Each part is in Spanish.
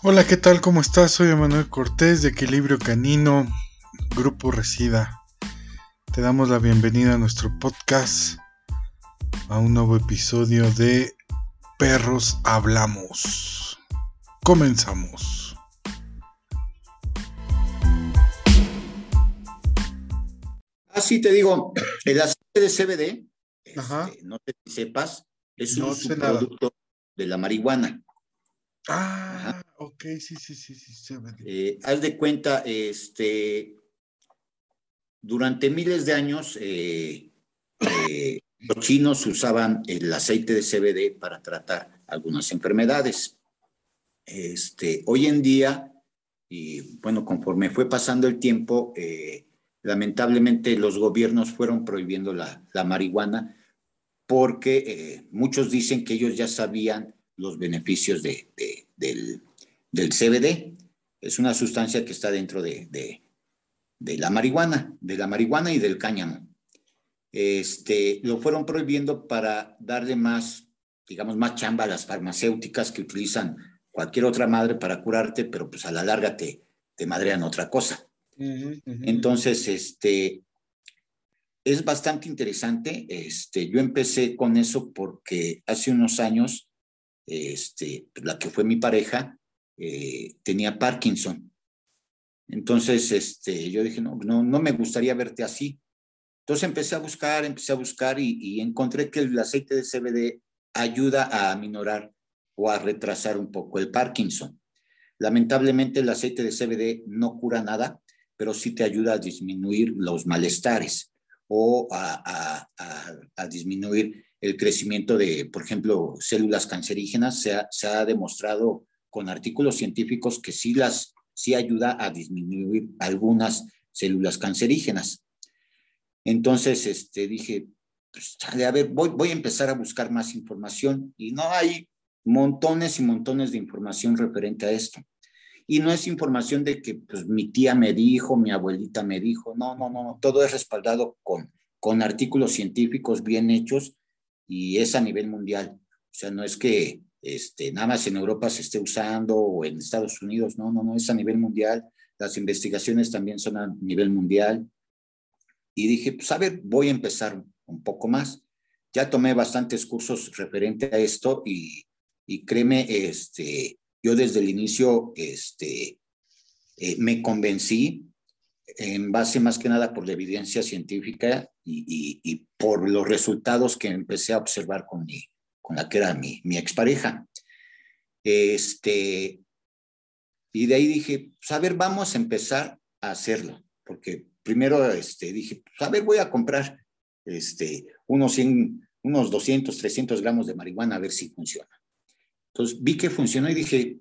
Hola, ¿qué tal? ¿Cómo estás? Soy Emanuel Cortés de Equilibrio Canino, Grupo Resida. Te damos la bienvenida a nuestro podcast, a un nuevo episodio de Perros Hablamos. Comenzamos. Así te digo, el aceite de CBD, este, no sé si sepas, es un subproducto de la marihuana. Ah, ok, sí, sí, sí, sí. Eh, haz de cuenta, este, durante miles de años, eh, eh, los chinos usaban el aceite de CBD para tratar algunas enfermedades. Este, hoy en día, y bueno, conforme fue pasando el tiempo, lamentablemente los gobiernos fueron prohibiendo la, marihuana porque muchos dicen que ellos ya sabían los beneficios de, del, del, CBD. Es una sustancia que está dentro de, de, la marihuana, de la marihuana y del cáñamo. Este, lo fueron prohibiendo para darle más, digamos, más chamba a las farmacéuticas que utilizan cualquier otra madre para curarte, pero pues a la larga te, te madrean otra cosa. Entonces, este, es bastante interesante. Este, yo empecé con eso porque hace unos años este, la que fue mi pareja, eh, tenía Parkinson. Entonces, este, yo dije, no, no, no me gustaría verte así. Entonces empecé a buscar, empecé a buscar y, encontré que el aceite de CBD ayuda a aminorar o a retrasar un poco el Parkinson. Lamentablemente el aceite de CBD no cura nada, pero sí te ayuda a disminuir los malestares o a, a, a disminuir el crecimiento de, por ejemplo, células cancerígenas. Se ha, se ha demostrado con artículos científicos que sí, las, sí ayuda a disminuir algunas células cancerígenas. Entonces, este, dije, pues, a ver, voy, voy a empezar a buscar más información y no hay montones y montones de información referente a esto. Y no es información de que pues, mi tía me dijo, mi abuelita me dijo, no, no, no, todo es respaldado con, con artículos científicos bien hechos y es a nivel mundial. O sea, no es que este, nada más en Europa se esté usando o en Estados Unidos, no, no, no, es a nivel mundial. Las investigaciones también son a nivel mundial. Y dije, pues a ver, voy a empezar un poco más. Ya tomé bastantes cursos referente a esto y, y créeme, este, yo desde el inicio este, eh, me convencí en base más que nada por la evidencia científica y, por los resultados que empecé a observar con, mi, con la que era mi, mi expareja. Este, y de ahí dije, pues a ver, vamos a empezar a hacerlo, porque primero este, dije, pues a ver, voy a comprar este, unos, 100, unos 200, 300 gramos de marihuana a ver si funciona. Entonces vi que funcionó y dije,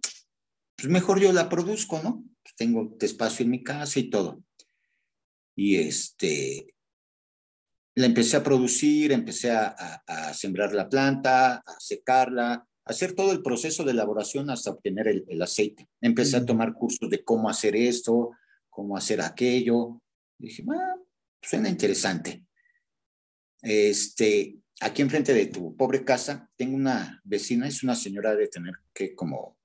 pues mejor yo la produzco, ¿no? Pues tengo espacio en mi casa y todo. Y este, la empecé a producir, empecé a, sembrar la planta, a secarla, a hacer todo el proceso de elaboración hasta obtener el, aceite. Empecé a tomar cursos de cómo hacer esto, cómo hacer aquello. dije, ah, suena interesante. Este, aquí enfrente de tu pobre casa, tengo una vecina, es una señora de tener que como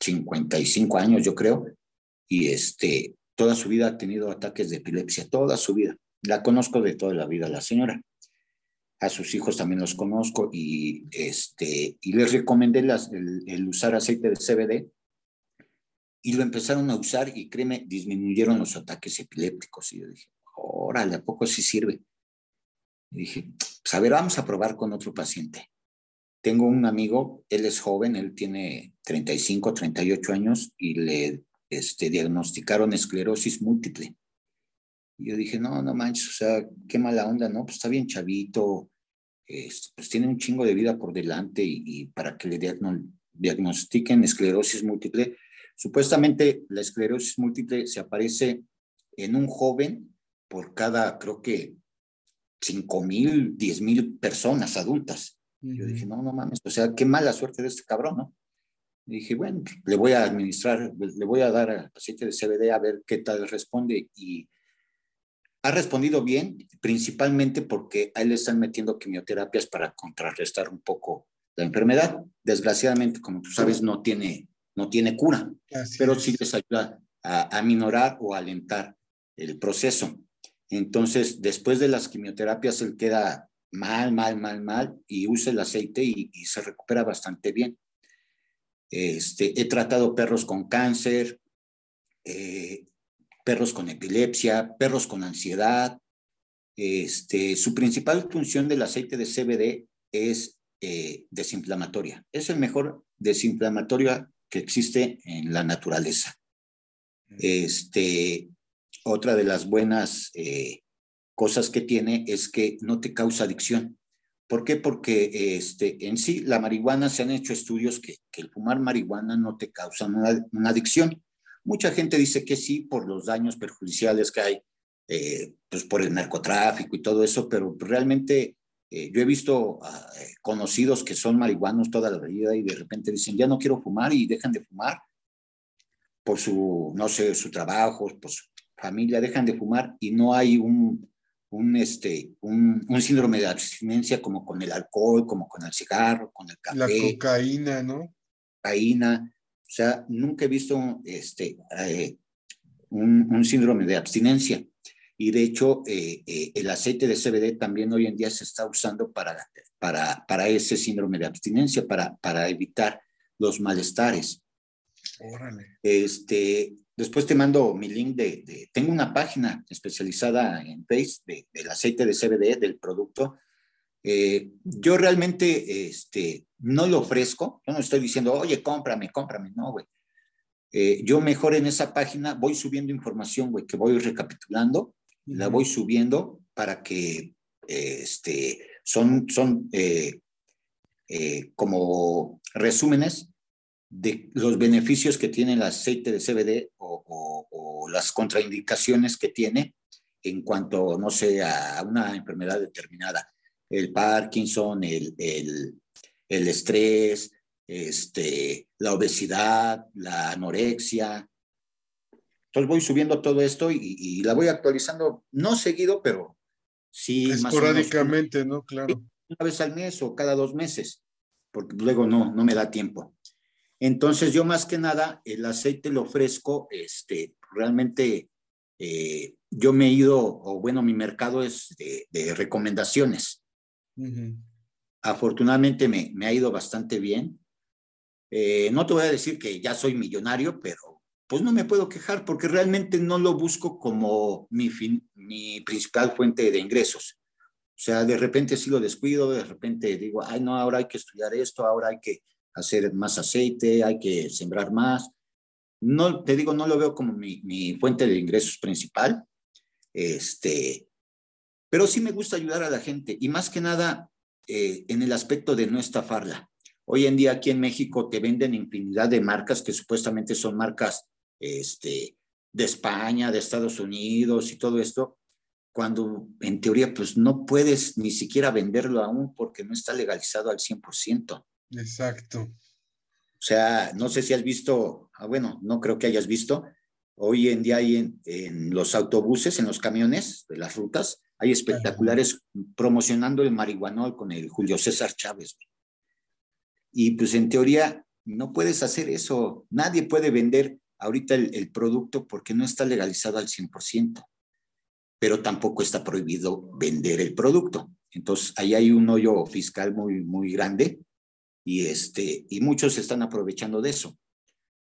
55 años, yo creo, y este, toda su vida ha tenido ataques de epilepsia, toda su vida. La conozco de toda la vida la señora. A sus hijos también los conozco y, este, y les recomendé el, usar aceite de CBD y lo empezaron a usar y créeme, disminuyeron los ataques epilépticos. Y yo dije, órale, ¿a poco sí sirve? Y dije, pues a ver, vamos a probar con otro paciente. Tengo un amigo, él es joven, él tiene 35, 38 años y le este, diagnosticaron esclerosis múltiple. Y yo dije, no, no manches, o sea, qué mala onda, ¿no? Pues está bien chavito, este, pues tiene un chingo de vida por delante y, para que le diagnostiquen esclerosis múltiple, supuestamente la esclerosis múltiple se aparece en un joven por cada, creo que, 5 mil, 10 mil personas adultas. Yo dije, no, no mames, o sea, qué mala suerte de este cabrón, ¿no? Dije, bueno, le voy a administrar, le voy a dar aceite de CBD a ver qué tal responde. Y ha respondido bien, principalmente porque a él le están metiendo quimioterapias para contrarrestar un poco la enfermedad. Desgraciadamente, como tú sabes, no tiene, no tiene cura, pero sí les ayuda a, a minorar o alentar el proceso. Entonces, después de las quimioterapias, él queda mal, mal, mal, mal y usa el aceite y, se recupera bastante bien. Este, he tratado perros con cáncer, eh, perros con epilepsia, perros con ansiedad. Este, su principal función del aceite de CBD es eh, desinflamatoria. Es el mejor desinflamatorio que existe en la naturaleza. Mm. Este, otra de las buenas eh, cosas que tiene es que no te causa adicción. ¿Por qué? Porque este, en sí la marihuana se han hecho estudios que, el fumar marihuana no te causa una, adicción. Mucha gente dice que sí por los daños perjudiciales que hay, eh, pues por el narcotráfico y todo eso, pero realmente eh, yo he visto conocidos que son marihuanos toda la vida y de repente dicen, ya no quiero fumar y dejan de fumar por su, no sé, su trabajo, por su familia dejan de fumar y no hay un, un, este, un, un, síndrome de abstinencia como con el alcohol, como con el cigarro, con el café. La cocaína, ¿no? Cocaína. O sea, nunca he visto este, eh, un, un, síndrome de abstinencia. Y de hecho, eh, eh, el aceite de CBD también hoy en día se está usando para, para, para ese síndrome de abstinencia, para, para evitar los malestares. Órale. Este, Después te mando mi link de, tengo una página especializada en Face del aceite de CBD, del producto. Eh, yo realmente este, no lo ofrezco, yo no estoy diciendo, oye, cómprame, cómprame, no, güey. Eh, yo mejor en esa página voy subiendo información, güey, que voy recapitulando, la voy subiendo para que, este, son, son eh, como resúmenes de los beneficios que tiene el aceite de CBD o, las contraindicaciones que tiene en cuanto, no sé, a una enfermedad determinada, el Parkinson, el, el, estrés, este, la obesidad, la anorexia. Entonces voy subiendo todo esto y, la voy actualizando, no seguido, pero sí. Esporádicamente, ¿no? Claro. Una vez al mes o cada dos meses, porque luego no, no me da tiempo. Entonces yo más que nada el aceite lo ofrezco, este, realmente eh, yo me he ido, o bueno, mi mercado es de, recomendaciones. Afortunadamente me, me, ha ido bastante bien. Eh, no te voy a decir que ya soy millonario, pero pues no me puedo quejar porque realmente no lo busco como mi, mi principal fuente de ingresos. O sea, de repente sí lo descuido, de repente digo, ay, no, ahora hay que estudiar esto, ahora hay que hacer más aceite, hay que sembrar más. No, te digo, no lo veo como mi, fuente de ingresos principal, este, pero sí me gusta ayudar a la gente y más que nada eh, en el aspecto de no estafarla. Hoy en día aquí en México te venden infinidad de marcas que supuestamente son marcas este, de España, de Estados Unidos y todo esto, cuando en teoría pues no puedes ni siquiera venderlo aún porque no está legalizado al 100%. Exacto. O sea, no sé si has visto, ah, bueno, no creo que hayas visto, hoy en día hay en, los autobuses, en los camiones de las rutas, hay espectaculares promocionando el marihuanol con el Julio César Chávez. Y pues en teoría no puedes hacer eso. Nadie puede vender ahorita el, el producto porque no está legalizado al 100%, pero tampoco está prohibido vender el producto. Entonces, ahí hay un hoyo fiscal muy, muy grande y, este, y muchos se están aprovechando de eso.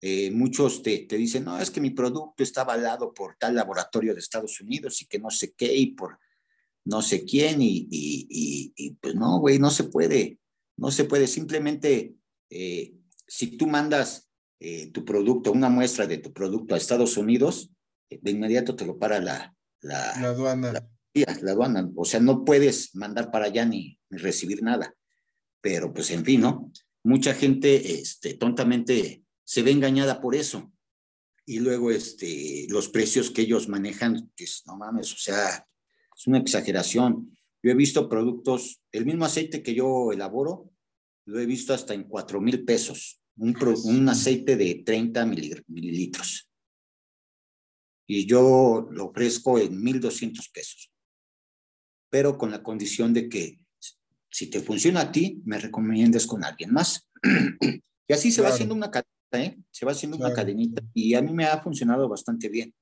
Eh, muchos te, te, dicen, no, es que mi producto está avalado por tal laboratorio de Estados Unidos y que no sé qué y por no sé quién y, y, y, pues no, güey, no se puede, no se puede. Simplemente, eh, si tú mandas eh, tu producto, una muestra de tu producto a Estados Unidos, de inmediato te lo para la, la, la aduana. La, la, aduana. O sea, no puedes mandar para allá ni, ni recibir nada pero pues en fin, ¿no? Mucha gente este, tontamente se ve engañada por eso. Y luego este, los precios que ellos manejan, pues no mames, o sea, es una exageración. Yo he visto productos, el mismo aceite que yo elaboro, lo he visto hasta en cuatro mil pesos, un, un, aceite de 30 mililitros. Y yo lo ofrezco en 1.200 pesos, pero con la condición de que si te funciona a ti, me recomiendas con alguien más. y así se va haciendo una cadena. ¿eh? Se va haciendo una cadenita y a mí me ha funcionado bastante bien.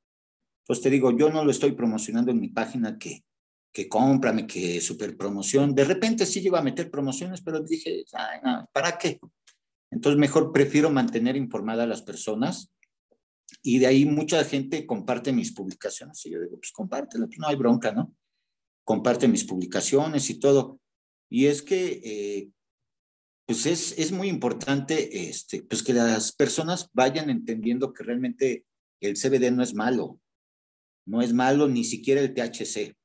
Pues te digo, yo no lo estoy promocionando en mi página que, que cómprame, que super promoción. De repente sí llego a meter promociones, pero dije, ¿para qué? Entonces mejor prefiero mantener informada a las personas y de ahí mucha gente comparte mis publicaciones. Y yo digo, pues compártela, pues no hay bronca, ¿no? Comparte mis publicaciones y todo. Y es que, eh, pues es, es muy importante, este, pues que las personas vayan entendiendo que realmente el CBD no es malo. No es malo ni siquiera el THC.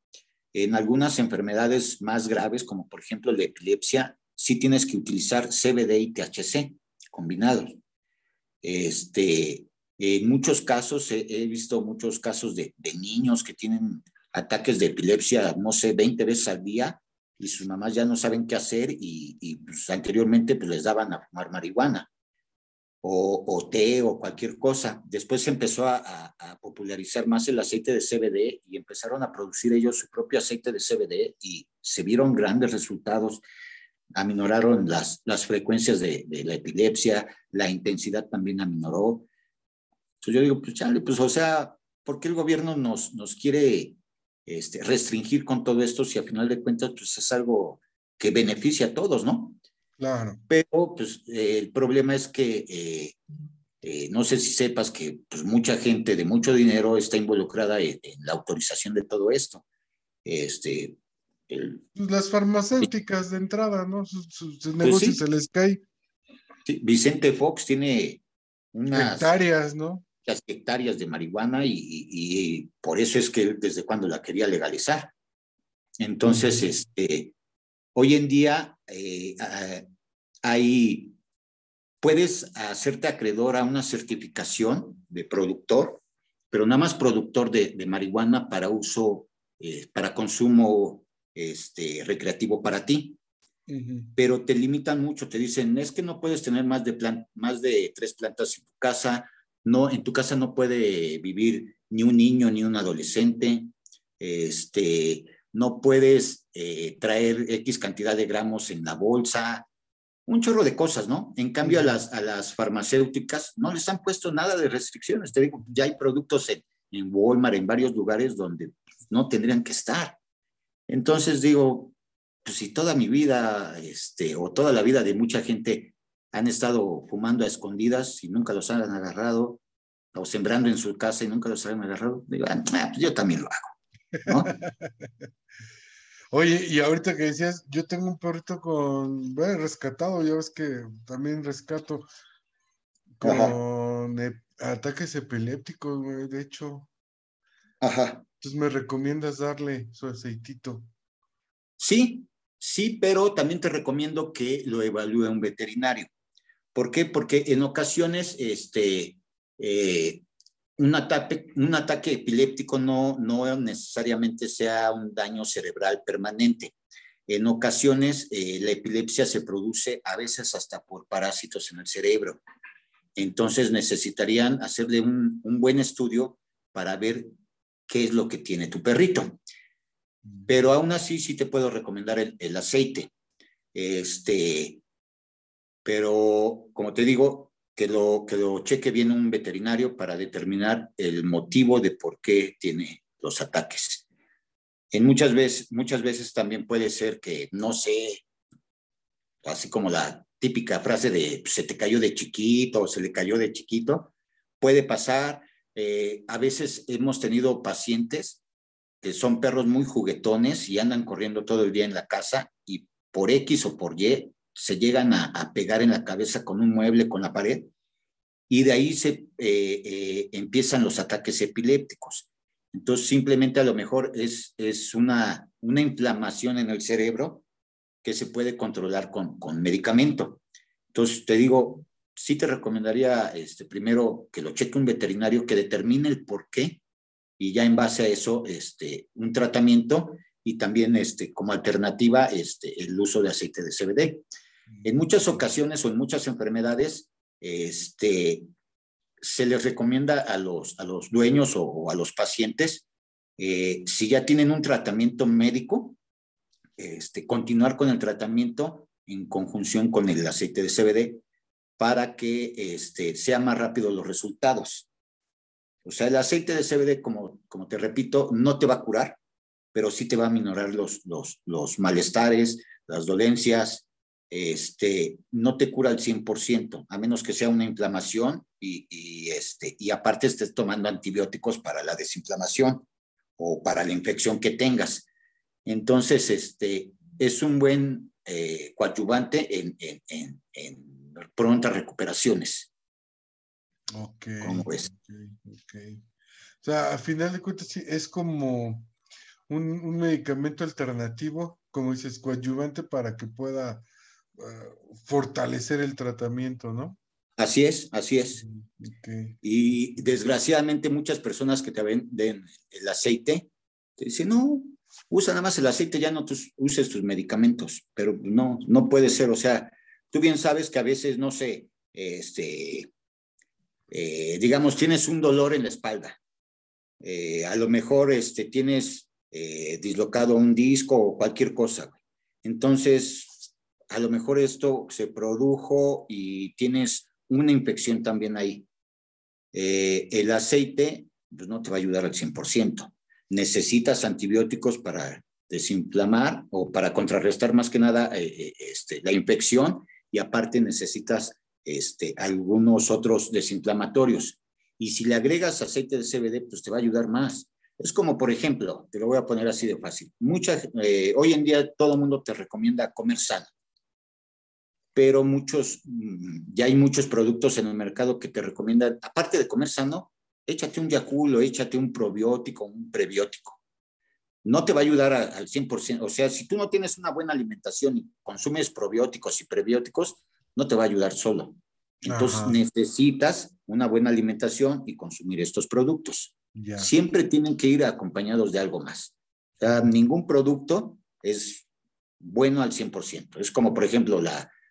En algunas enfermedades más graves, como por ejemplo la epilepsia, sí tienes que utilizar CBD y THC combinados. Este, en muchos casos, he, visto muchos casos de, niños que tienen ataques de epilepsia, no sé, 20 veces al día y sus mamás ya no saben qué hacer y, pues, anteriormente pues, les daban a fumar marihuana o, té o cualquier cosa. Después se empezó a, popularizar más el aceite de CBD y empezaron a producir ellos su propio aceite de CBD y se vieron grandes resultados. Aminoraron las, las frecuencias de, de la epilepsia, la intensidad también aminoró entonces yo digo, pues chale, pues o sea, ¿por qué el gobierno nos, nos quiere este, restringir con todo esto si al final de cuentas pues es algo que beneficia a todos, ¿no? Claro. Pero pues el problema es que eh, eh, no sé si sepas que pues, mucha gente de mucho dinero está involucrada en, la autorización de todo esto. Este, pues, Las farmacéuticas de entrada, ¿no? Sus, pues negocios se les cae. Sí, Vicente Fox tiene unas hectáreas, ¿no? Las hectáreas de marihuana y, por eso es que desde cuando la quería legalizar. Entonces, este, hoy en día eh, hay, puedes hacerte acreedor a una certificación de productor, pero nada más productor de, marihuana para uso, eh, para consumo este, recreativo para ti. Pero te limitan mucho, te dicen, es que no puedes tener más de, más de tres plantas en tu casa, no, en tu casa no puede vivir ni un niño ni un adolescente, este, no puedes eh, traer X cantidad de gramos en la bolsa, un chorro de cosas, ¿no? En cambio, a las, a las farmacéuticas no les han puesto nada de restricciones. Te digo, ya hay productos en, en Walmart, en varios lugares donde no tendrían que estar. Entonces digo, pues si toda mi vida, este, o toda la vida de mucha gente han estado fumando a escondidas y nunca los han agarrado, o sembrando en su casa y nunca los han agarrado, digo, ah, pues yo también lo hago. Oye, y ahorita que decías, yo tengo un perrito con, bueno, rescatado, ya ves que también rescato con ataques epilépticos, de hecho. Ajá. Entonces me recomiendas darle su aceitito. Sí, sí, pero también te recomiendo que lo evalúe un veterinario. ¿Por qué? Porque en ocasiones este, eh, un, ataque, un ataque epiléptico no, no necesariamente sea un daño cerebral permanente. En ocasiones eh, la epilepsia se produce a veces hasta por parásitos en el cerebro. Entonces necesitarían hacerle un, buen estudio para ver qué es lo que tiene tu perrito. Pero aún así sí te puedo recomendar el, el aceite. Este, pero como te digo, que lo, que lo cheque bien un veterinario para determinar el motivo de por qué tiene los ataques. En muchas veces, muchas veces también puede ser que, no sé, así como la típica frase de se te cayó de chiquito o se le cayó de chiquito, puede pasar. Eh, a veces hemos tenido pacientes que son perros muy juguetones y andan corriendo todo el día en la casa y por X o por Y se llegan a, pegar en la cabeza con un mueble, con la pared, y de ahí se eh, eh, empiezan los ataques epilépticos. Entonces, simplemente a lo mejor es, es una, una inflamación en el cerebro que se puede controlar con, con medicamento. Entonces, te digo, sí te recomendaría este, primero que lo cheque un veterinario que determine el por qué y ya en base a eso, este, un tratamiento y también este, como alternativa este, el uso de aceite de CBD. En muchas ocasiones o en muchas enfermedades, este, se les recomienda a los, a los dueños o, a los pacientes, eh, si ya tienen un tratamiento médico, este, continuar con el tratamiento en conjunción con el aceite de CBD para que este, sean más rápidos los resultados. O sea, el aceite de CBD, como, como te repito, no te va a curar, pero sí te va a minorar los, los, los malestares, las dolencias, este, no te cura al 100%, a menos que sea una inflamación y, y, este, y aparte estés tomando antibióticos para la desinflamación o para la infección que tengas. Entonces, este, es un buen eh, coadyuvante en, en, en, en, prontas recuperaciones. Ok. ¿Cómo ves? Okay, O sea, a final de cuentas, sí, es como un, un medicamento alternativo, como dices, coadyuvante para que pueda uh, fortalecer el tratamiento, ¿no? Así es, así es. Okay. Y desgraciadamente muchas personas que te venden el aceite te dicen, no, usa nada más el aceite, ya no tus, uses tus medicamentos, pero no, no puede ser, o sea, tú bien sabes que a veces, no sé, este, eh, digamos, tienes un dolor en la espalda, eh, a lo mejor este, tienes eh, dislocado un disco o cualquier cosa, entonces, a lo mejor esto se produjo y tienes una infección también ahí. el aceite pues, no te va a ayudar al 100% necesitas antibióticos para desinflamar o para contrarrestar más que nada eh, eh, este, la infección y aparte necesitas este, algunos otros desinflamatorios. Y si le agregas aceite de CBD, pues te va a ayudar más. Es como, por ejemplo, te lo voy a poner así de fácil. Mucha, eh, hoy en día todo el mundo te recomienda comer sano, pero muchos, mm, ya hay muchos productos en el mercado que te recomiendan, aparte de comer sano, échate un yaculo, échate un probiótico, un prebiótico. No te va a ayudar a, al 100%. O sea, si tú no tienes una buena alimentación y consumes probióticos y prebióticos, no te va a ayudar solo. Entonces Ajá. necesitas una buena alimentación y consumir estos productos. Siempre tienen que ir acompañados de algo más. O sea, ningún producto es bueno al 100%. Es como, por ejemplo,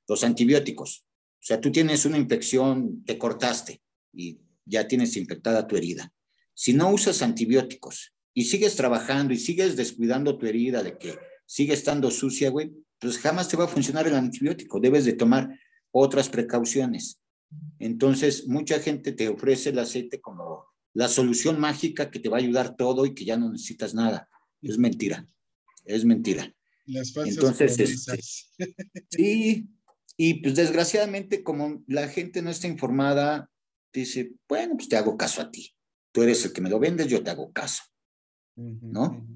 los antibióticos. O sea, tú tienes una infección, te cortaste y ya tienes infectada tu herida. Si no usas antibióticos y sigues trabajando y sigues descuidando tu herida de que sigue estando sucia, güey, pues jamás te va a funcionar el antibiótico. Debes de tomar otras precauciones. Entonces, mucha gente te ofrece el aceite como la solución mágica que te va a ayudar todo y que ya no necesitas nada. Es mentira. Es mentira. Las Entonces, este, sí, y pues desgraciadamente como la gente no está informada, dice, bueno, pues te hago caso a ti. Tú eres el que me lo vendes, yo te hago caso. ¿No?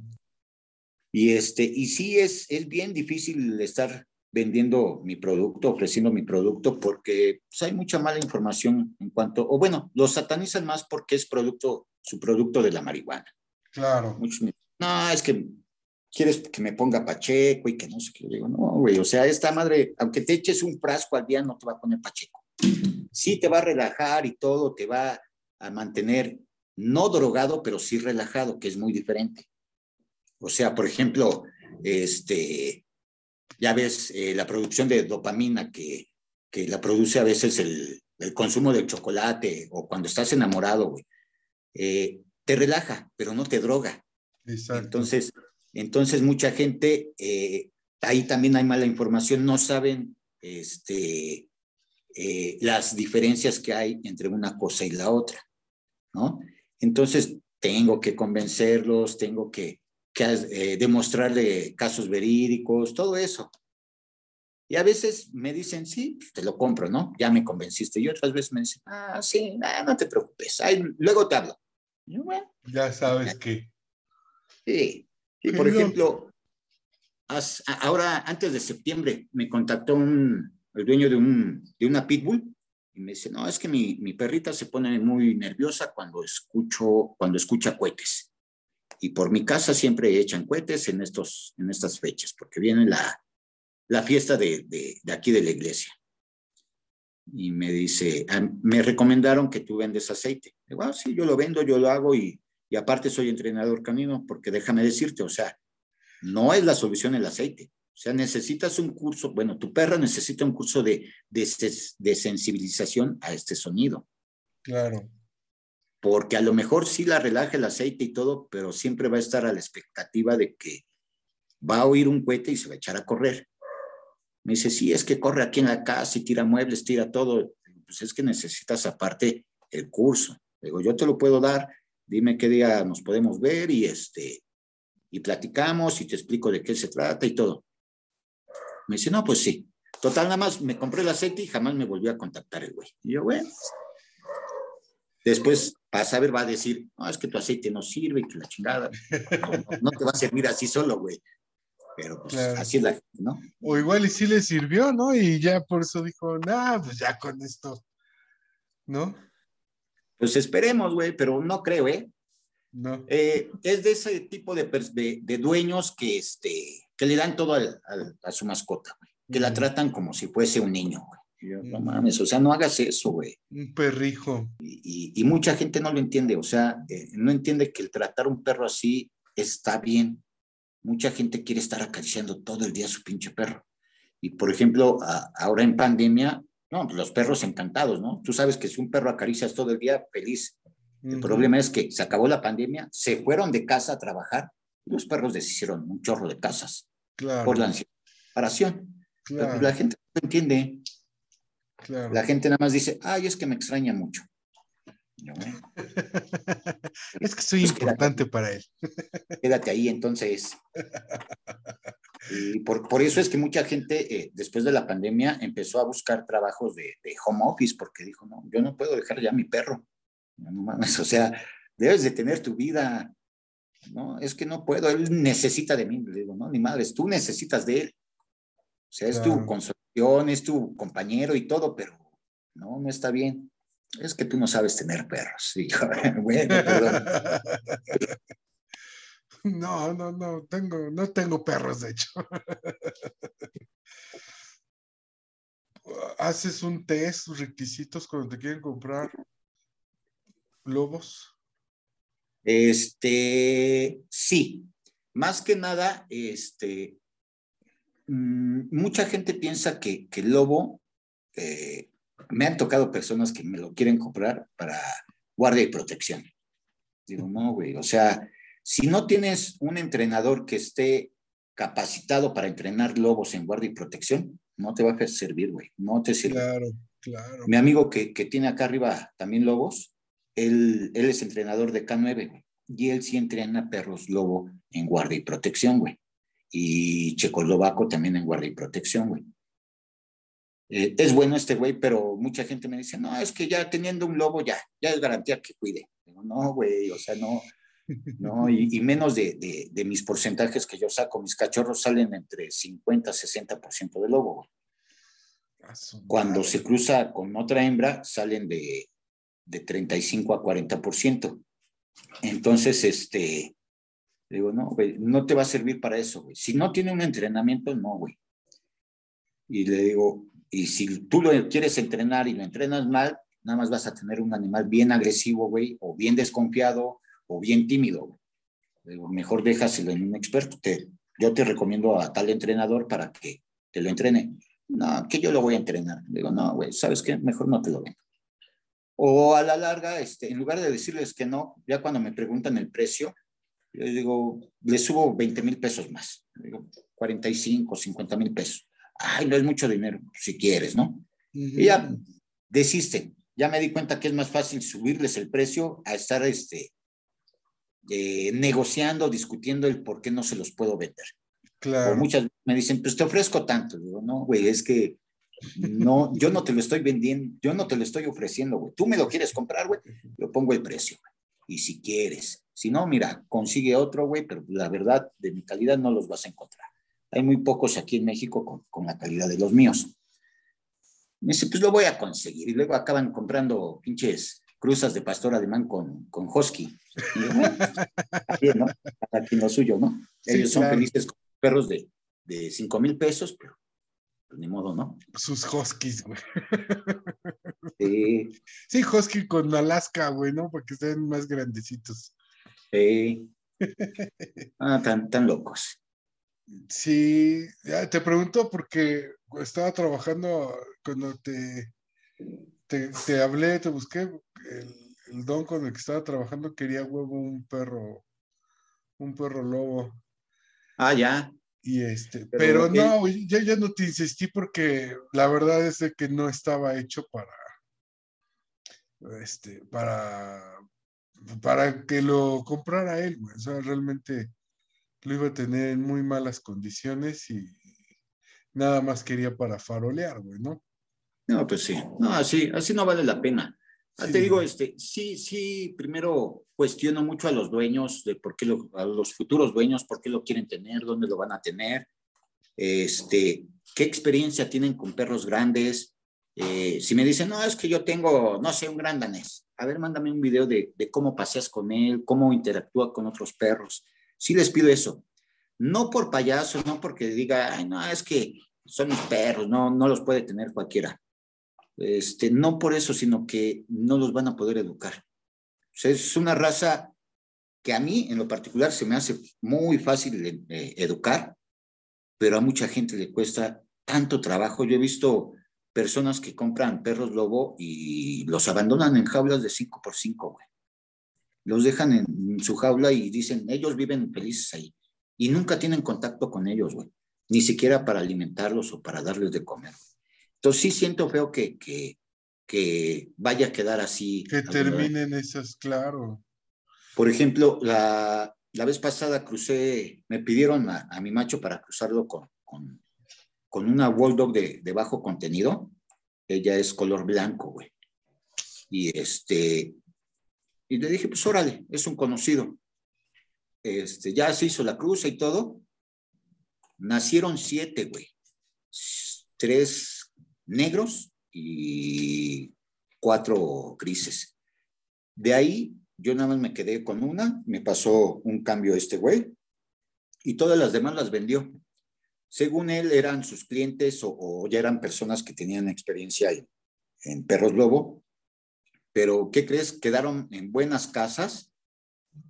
Y este, y sí es, es bien difícil estar vendiendo mi producto, ofreciendo mi producto, porque pues, hay mucha mala información en cuanto, o bueno, lo satanizan más porque es producto, su producto de la marihuana. Claro. Muchos me, no, es que quieres que me ponga pacheco y que no sé qué. Yo digo, no, güey, o sea, esta madre, aunque te eches un frasco al día, no te va a poner pacheco sí te va a relajar y todo, te va a mantener no drogado, pero sí relajado, que es muy diferente. O sea, por ejemplo, este, ya ves eh, la producción de dopamina que, que la produce a veces el, el, consumo de chocolate o cuando estás enamorado, güey. Eh, te relaja, pero no te droga. Exacto. Entonces, entonces mucha gente, eh, ahí también hay mala información, no saben este, eh, las diferencias que hay entre una cosa y la otra, ¿no? Entonces, tengo que convencerlos, tengo que eh, demostrarle casos verídicos, todo eso. Y a veces me dicen, sí, pues te lo compro, ¿no? Ya me convenciste. Y otras veces me dicen, ah, sí, ah, no te preocupes, Ay, luego te hablo. Yo, bueno, ya sabes que. Sí. Y por ejemplo, ahora, antes de septiembre, me contactó un, el dueño de, un, de una pitbull, y me dice, no, es que mi, mi, perrita se pone muy nerviosa cuando, escucho, cuando escucha cohetes. Y por mi casa siempre echan cohetes en, estos, en estas fechas, porque viene la, la fiesta de, de, de aquí de la iglesia. Y me dice, ah, me recomendaron que tú vendes aceite. Digo, ah, sí, yo lo vendo, yo lo hago y, y aparte soy entrenador canino, porque déjame decirte, o sea, no es la solución el aceite. O sea, necesitas un curso, bueno, tu perra necesita un curso de, de, de sensibilización a este sonido. Claro. Porque a lo mejor sí la relaja el aceite y todo, pero siempre va a estar a la expectativa de que va a oír un cohete y se va a echar a correr. Me dice, sí, es que corre aquí en la casa y tira muebles, tira todo. pues es que necesitas aparte el curso. Digo, yo te lo puedo dar, dime qué día nos podemos ver y este, y platicamos y te explico de qué se trata y todo. Me dice, no, pues sí. Total, nada más me compré el aceite y jamás me volvió a contactar el güey. Y yo, bueno. Después, para saber, va a decir, no, es que tu aceite no sirve, que la chingada. No, te va a servir así solo, güey. Pero pues así es la gente, ¿no? O igual y sí le sirvió, ¿no? Y ya por eso dijo, nah, pues ya con esto, ¿no? Pues esperemos, güey, pero no creo, ¿eh? No. Eh, es de ese tipo de, de, dueños que, este, que le dan todo a su mascota, güey. Que la tratan como si fuese un niño, güey no mames, o sea, no hagas eso, güey. Un perrijo. Y, mucha gente no lo entiende, o sea, eh, no entiende que el tratar un perro así está bien. Mucha gente quiere estar acariciando todo el día a su pinche perro. Y por ejemplo, ahora en pandemia, no, los perros encantados, ¿no? Tú sabes que si un perro acaricias todo el día, feliz. El problema es que se acabó la pandemia, se fueron de casa a trabajar y los perros deshicieron un chorro de casas por la separación. Pues, la gente no entiende. La gente nada más dice, ay, es que me extraña mucho. es que soy pues importante para él. quédate ahí, entonces. Y por, por, eso es que mucha gente, eh, después de la pandemia, empezó a buscar trabajos de, home office, porque dijo, no, yo no puedo dejar ya mi perro. No, mames, o sea, debes de tener tu vida. No, es que no puedo, él necesita de mí. Le digo, no, ni madres, tú necesitas de él. O sea, es tu consolación, es tu compañero y todo, pero no, no está bien. Es que tú no sabes tener perros. bueno, perdón. No, no, no, tengo, no tengo perros, de hecho. ¿Haces un test, requisitos cuando te quieren comprar lobos? Este, sí. Más que nada, este, mucha gente piensa que, el lobo, eh, me han tocado personas que me lo quieren comprar para guardia y protección. Digo, no, güey, o sea, si no tienes un entrenador que esté capacitado para entrenar lobos en guardia y protección, no te va a servir, güey, no te sirve. Claro, claro. Mi amigo que, tiene acá arriba también lobos, él, él es entrenador de K9, güey, y él sí entrena perros lobo en guardia y protección, güey y Checoslovaco también en guardia y protección, güey. Eh, es bueno este güey, pero mucha gente me dice, no, es que ya teniendo un lobo ya, ya es garantía que cuide. no, güey, o sea, no, no, y, menos de, de, mis porcentajes que yo saco, mis cachorros salen entre 50 y 60% de lobo, güey. Cuando se cruza con otra hembra, salen de, de 35 a 40%. Entonces, este, digo, no, güey, no te va a servir para eso, güey. Si no tiene un entrenamiento, no, güey. Y le digo, y si tú lo quieres entrenar y lo entrenas mal, nada más vas a tener un animal bien agresivo, güey, o bien desconfiado, o bien tímido, güey. Digo, mejor déjaselo en un experto. Te, yo te recomiendo a tal entrenador para que te lo entrene. No, que yo lo voy a entrenar. Digo, no, güey, ¿sabes qué? Mejor no te lo vendo. O a la larga, este, en lugar de decirles que no, ya cuando me preguntan el precio, yo digo, le subo 20 mil pesos más. digo, 45, 50 mil pesos. Ay, no es mucho dinero, si quieres, ¿no? Y ya desisten. Ya me di cuenta que es más fácil subirles el precio a estar este, eh, negociando, discutiendo el por qué no se los puedo vender. Claro. muchas me dicen, pues te ofrezco tanto. Digo, no, güey, es que no, yo no te lo estoy vendiendo, yo no te lo estoy ofreciendo, güey. Tú me lo quieres comprar, güey, yo pongo el precio. Y si quieres, si no, mira, consigue otro, güey, pero la verdad, de mi calidad no los vas a encontrar. Hay muy pocos aquí en México con, la calidad de los míos. Me dice, pues lo voy a conseguir. Y luego acaban comprando pinches cruzas de pastor alemán con, con husky. Y ¿no? Aquí lo suyo, ¿no? Ellos son felices con perros de, de 5 mil pesos, pero pues, ni modo, ¿no? Sus huskies, güey. Sí. Sí, husky con Alaska, güey, ¿no? Porque sean más grandecitos. Sí. Ah, tan, tan locos. Sí, ya te pregunto porque estaba trabajando cuando te, te, hablé, te busqué, el, don con el que estaba trabajando quería huevo un perro, un perro lobo. Ah, ya. Y este, pero, no, ya, ya no te insistí porque la verdad es que no estaba hecho para, este, para, para que lo comprara él, güey. O sea, realmente lo iba a tener en muy malas condiciones y nada más quería para farolear, güey, ¿no? No, pues sí, no, así, así no vale la pena. Ah, te digo, este, sí, sí, primero cuestiono mucho a los dueños de por qué lo, a los futuros dueños, por qué lo quieren tener, dónde lo van a tener, este, qué experiencia tienen con perros grandes. Eh, si me dicen, no, es que yo tengo, no sé, un gran danés, a ver, mándame un video de, de cómo paseas con él, cómo interactúa con otros perros. Sí les pido eso. No por payaso, no porque diga, ay, no, es que son mis perros, no, no los puede tener cualquiera. Este, no por eso, sino que no los van a poder educar. es una raza que a mí en lo particular se me hace muy fácil de, educar, pero a mucha gente le cuesta tanto trabajo. Yo he visto personas que compran perros lobo y los abandonan en jaulas de 5 por 5 güey. Los dejan en su jaula y dicen, ellos viven felices ahí. Y nunca tienen contacto con ellos, güey. Ni siquiera para alimentarlos o para darles de comer. Entonces sí siento feo que, que, que vaya a quedar así. Que terminen esas, claro. Por ejemplo, la, la vez pasada crucé, me pidieron a, mi macho para cruzarlo con, con, con una Bulldog de, de, bajo contenido. Ella es color blanco, güey. Y este, y le dije, pues órale, es un conocido. Este, ya se hizo la cruza y todo. Nacieron siete, güey. Tres negros y cuatro grises. De ahí yo nada más me quedé con una, me pasó un cambio este güey y todas las demás las vendió. Según él eran sus clientes o, ya eran personas que tenían experiencia en, en perros lobo, pero ¿qué crees? Quedaron en buenas casas.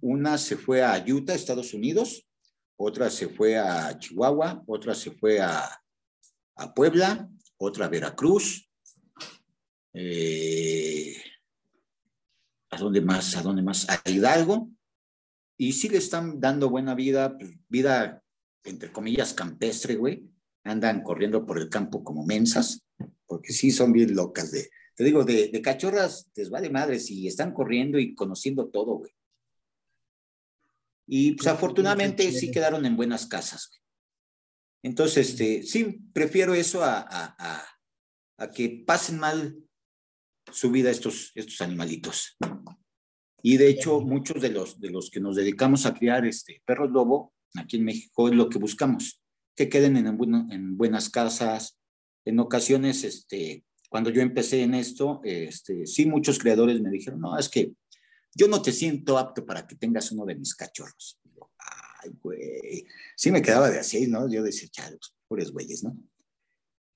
Una se fue a Utah, Estados Unidos, otra se fue a Chihuahua, otra se fue a, a Puebla otra Veracruz. Eh, ¿A dónde más? ¿A dónde más? A Hidalgo. Y sí le están dando buena vida, pues, vida, entre comillas, campestre, güey. Andan corriendo por el campo como mensas, porque sí son bien locas de, te digo, de, de cachorras les vale madres y están corriendo y conociendo todo, güey. Y pues afortunadamente sí quedaron en buenas casas, güey. Entonces, este, sí, prefiero eso a, a, a, que pasen mal su vida estos, estos animalitos. Y de hecho, muchos de los, de los que nos dedicamos a criar este, perros lobo, aquí en México, es lo que buscamos, que queden en, en buenas casas. En ocasiones, este, cuando yo empecé en esto, este, sí, muchos creadores me dijeron, no, es que yo no te siento apto para que tengas uno de mis cachorros güey. Sí me quedaba de así, ¿no? Yo decía, ya, los pobres güeyes, ¿no?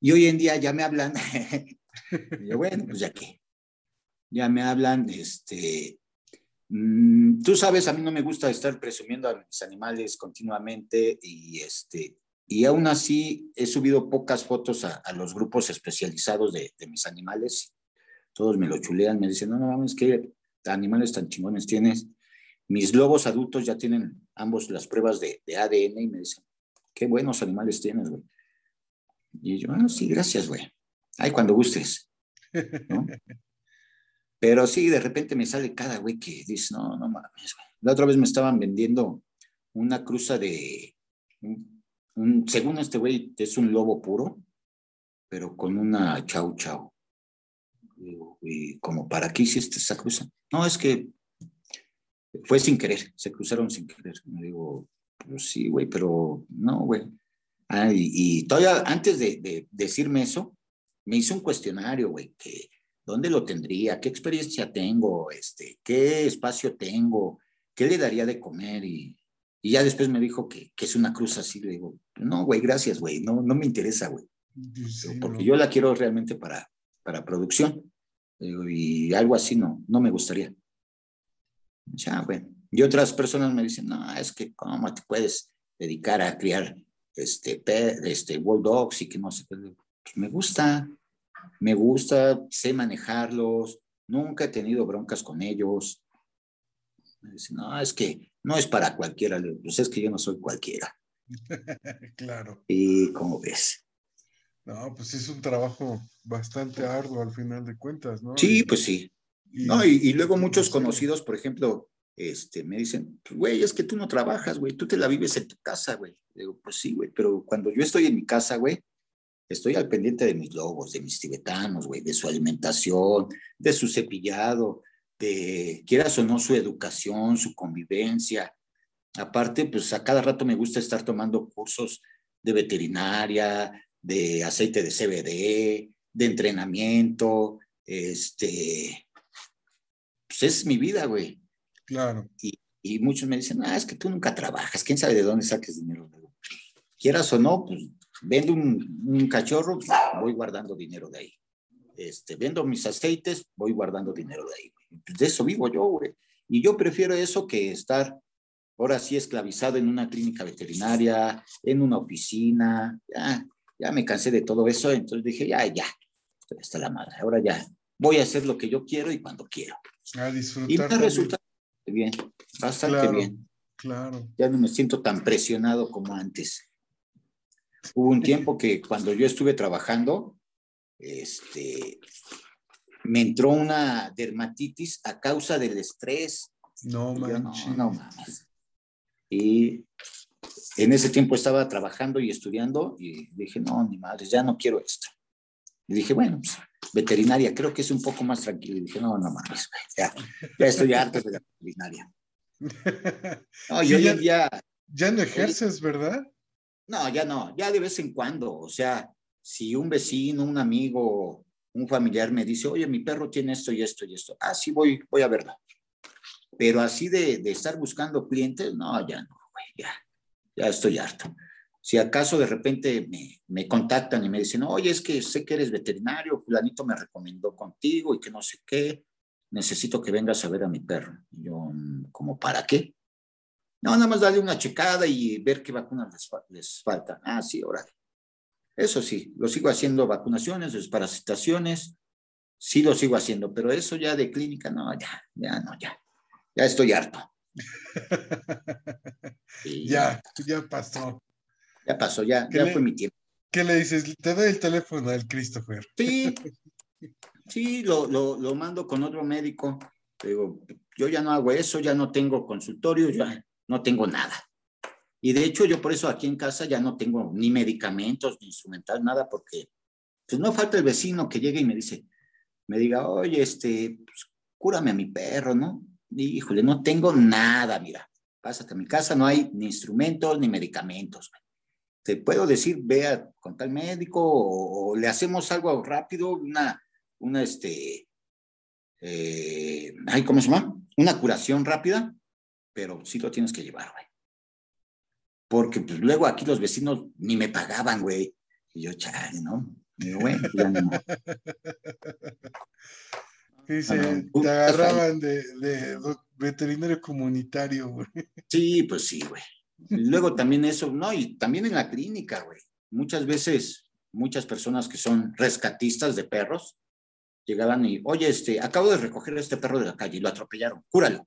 Y hoy en día ya me hablan, y yo, bueno, pues ya que, ya me hablan, este, mm, tú sabes, a mí no me gusta estar presumiendo a mis animales continuamente y este, y aún así he subido pocas fotos a, los grupos especializados de, de, mis animales. Todos me lo chulean, me dicen, no, no, mames, ¿qué animales tan chingones tienes? Mis lobos adultos ya tienen ambos las pruebas de, ADN y me dicen, qué buenos animales tienes, güey. Y yo, ah, sí, gracias, güey. Ay, cuando gustes. Pero sí, de repente me sale cada güey que dice, no, no mames, güey. La otra vez me estaban vendiendo una cruza de, según este güey, es un lobo puro, pero con una chau chau. Y, como, ¿para qué hiciste esa cruza? No, es que fue sin querer, se cruzaron sin querer. Me digo, pues sí, güey, pero no, güey. Ah, y, todavía antes de, decirme eso, me hizo un cuestionario, güey, que dónde lo tendría, qué experiencia tengo, este, qué espacio tengo, qué le daría de comer y, ya después me dijo que, es una cruz así. Le digo, no, güey, gracias, güey, no, no me interesa, güey. porque yo la quiero realmente para, para producción. y algo así no, no me gustaría. Ya, bueno. Y otras personas me dicen, no, es que cómo te puedes dedicar a criar este, este dogs y que no sé qué. Pues me gusta, me gusta, sé manejarlos, nunca he tenido broncas con ellos. Me dicen, no, es que no es para cualquiera, pues es que yo no soy cualquiera. claro. Y como ves. No, pues es un trabajo bastante arduo al final de cuentas, ¿no? Sí, pues sí. No, y, luego muchos conocidos, por ejemplo, este, me dicen, pues, güey, es que tú no trabajas, güey, tú te la vives en tu casa, güey. Digo, pues sí, güey, pero cuando yo estoy en mi casa, güey, estoy al pendiente de mis lobos, de mis tibetanos, güey, de su alimentación, de su cepillado, de, quieras o no, su educación, su convivencia. Aparte, pues a cada rato me gusta estar tomando cursos de veterinaria, de aceite de CBD, de entrenamiento, este, pues es mi vida, güey. Claro. Y, y, muchos me dicen, ah, es que tú nunca trabajas, quién sabe de dónde saques dinero. Quieras o no, pues vendo un, un cachorro, pues, voy guardando dinero de ahí. Este, vendo mis aceites, voy guardando dinero de ahí. Pues de eso vivo yo, güey. Y yo prefiero eso que estar ahora sí esclavizado en una clínica veterinaria, en una oficina. Ya, ya me cansé de todo eso, entonces dije, ya, ya, está la madre, ahora ya voy a hacer lo que yo quiero y cuando quiero. A disfrutar. Y me resulta bien, bastante bien. Claro. Ya no me siento tan presionado como antes. Hubo un tiempo que cuando yo estuve trabajando, este, me entró una dermatitis a causa del estrés. No manches. No, no mames. Y en ese tiempo estaba trabajando y estudiando y dije, no, ni madre, ya no quiero esto. Y dije, bueno, pues, veterinaria, creo que es un poco más tranquilo. Y dije, no, no mames, ya, ya estoy harto de la veterinaria. No, y hoy en día... Ya no ejerces, ¿verdad? No, ya no, ya de vez en cuando. O sea, si un vecino, un amigo, un familiar me dice, oye, mi perro tiene esto y esto y esto, ah, sí, voy, voy a verlo. Pero así de, de estar buscando clientes, no, ya no, güey, ya, ya estoy harto. Si acaso de repente me, me, contactan y me dicen, oye, es que sé que eres veterinario, fulanito me recomendó contigo y que no sé qué, necesito que vengas a ver a mi perro. Y yo, mm, ¿como para qué? No, nada más darle una checada y ver qué vacunas les, les faltan. Ah, sí, órale. Eso sí, lo sigo haciendo vacunaciones, desparasitaciones, sí lo sigo haciendo, pero eso ya de clínica, no, ya, ya, no, ya. Ya estoy harto. ya, ya pasó. Ya pasó, ya, ya fue mi tiempo. ¿Qué le dices? Te doy el teléfono al Christopher. Sí, sí, lo, lo, lo mando con otro médico. Digo, yo ya no hago eso, ya no tengo consultorio, ya no tengo nada. Y de hecho yo por eso aquí en casa ya no tengo ni medicamentos, ni instrumental, nada, porque pues no falta el vecino que llegue y me dice, me diga, oye, este, pues, cúrame a mi perro, ¿no? Y, híjole, no tengo nada, mira, pásate a mi casa, no hay ni instrumentos ni medicamentos. Te puedo decir, vea con tal médico o, le hacemos algo rápido, una, una, este, eh, ¿cómo se llama? Una curación rápida pero sí lo tienes que llevar, güey. Porque pues, luego aquí los vecinos ni me pagaban, güey. Y yo, chale, ¿no? Digo, güey, pues, ya no. Dice, te agarraban de, de, veterinario comunitario, güey. Sí, pues sí, güey. Luego también eso, no, y también en la clínica, güey. Muchas veces, muchas personas que son rescatistas de perros llegaban y, oye, este, acabo de recoger a este perro de la calle y lo atropellaron, cúralo.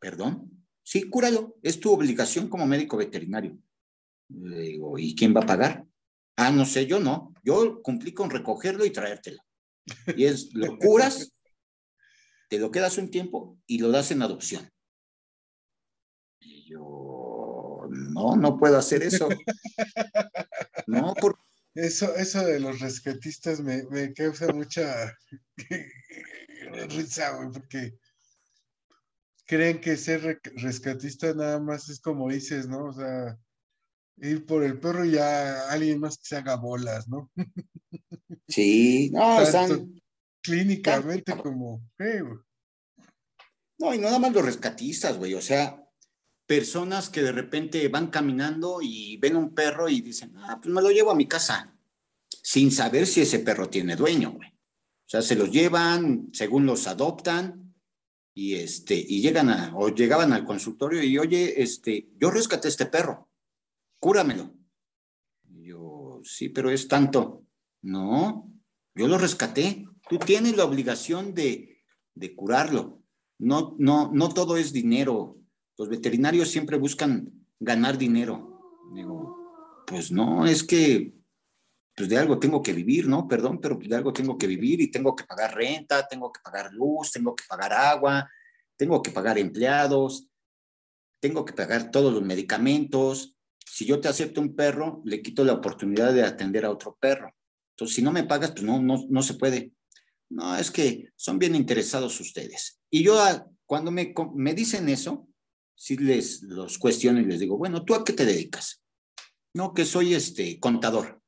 ¿Perdón? Sí, cúralo, es tu obligación como médico veterinario. Le digo, ¿y quién va a pagar? Ah, no sé, yo no. Yo cumplí con recogerlo y traértelo. Y es, lo curas, te lo quedas un tiempo y lo das en adopción. Y yo, no, no puedo hacer eso. No, porque... Eso, eso de los rescatistas me, me causa mucha risa, güey, porque creen que ser rescatista nada más es como dices, ¿no? O sea, ir por el perro y ya alguien más que se haga bolas, ¿no? Sí, no, están clínicamente como, No, y nada más los rescatistas, güey, o sea, personas que de repente van caminando y ven un perro y dicen, ah, pues me lo llevo a mi casa, sin saber si ese perro tiene dueño, güey. O sea, se los llevan, según los adoptan, y este y llegan a o llegaban al consultorio y oye este yo rescaté este perro cúramelo yo sí pero es tanto no yo lo rescaté tú tienes la obligación de, de curarlo. No no no todo es dinero los veterinarios siempre buscan ganar dinero digo pues no es que pues de algo tengo que vivir, ¿no? Perdón, pero de algo tengo que vivir y tengo que pagar renta, tengo que pagar luz, tengo que pagar agua, tengo que pagar empleados, tengo que pagar todos los medicamentos. Si yo te acepto un perro, le quito la oportunidad de atender a otro perro. Entonces, si no me pagas, pues no, no, no se puede. No, es que son bien interesados ustedes. Y yo, ah, cuando me, me dicen eso, si les los cuestiono y les digo, bueno, ¿tú a qué te dedicas? No, que soy este contador.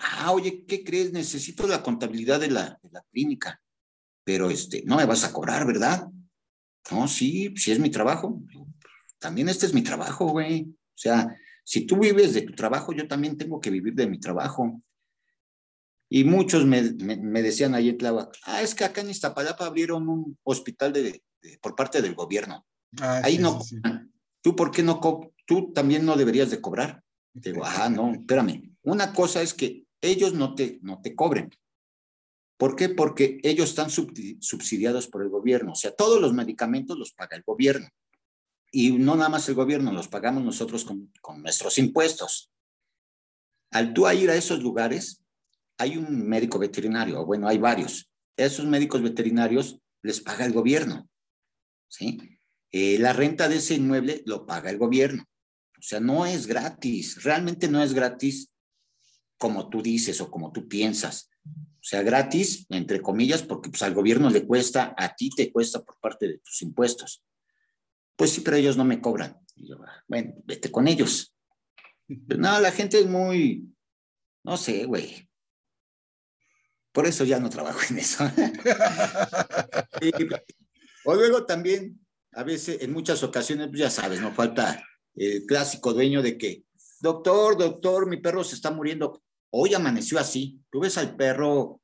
Ah, oye, ¿qué crees? Necesito la contabilidad de la, de la clínica, pero este, no me vas a cobrar, ¿verdad? No, sí, si es mi trabajo. También este es mi trabajo, güey. O sea, si tú vives de tu trabajo, yo también tengo que vivir de mi trabajo. Y muchos me, me, decían ahí en Tláhuac, ah, es que acá en Iztapalapa abrieron un hospital de, por parte del gobierno. Ah, ahí no, ¿tú por qué no, tú también no deberías de cobrar? Digo, ah, no, espérame. Una cosa es que ellos no te, no te cobren. ¿Por qué? Porque ellos están subsidiados por el gobierno. O sea, todos los medicamentos los paga el gobierno. Y no nada más el gobierno, los pagamos nosotros con, con nuestros impuestos. Al tú ir a esos lugares, hay un médico veterinario, bueno, hay varios. Esos médicos veterinarios les paga el gobierno. ¿sí? Eh, la renta de ese inmueble lo paga el gobierno. O sea, no es gratis, realmente no es gratis como tú dices o como tú piensas. O sea, gratis, entre comillas, porque pues al gobierno le cuesta, a ti te cuesta por parte de tus impuestos. Pues sí, pero ellos no me cobran. Ah, bueno, vete con ellos. Pero no, la gente es muy, no sé, güey. Por eso ya no trabajo en eso. o luego también, a veces, en muchas ocasiones, pues ya sabes, no falta el clásico dueño de que, doctor, doctor, mi perro se está muriendo. Hoy amaneció así. Tú ves al perro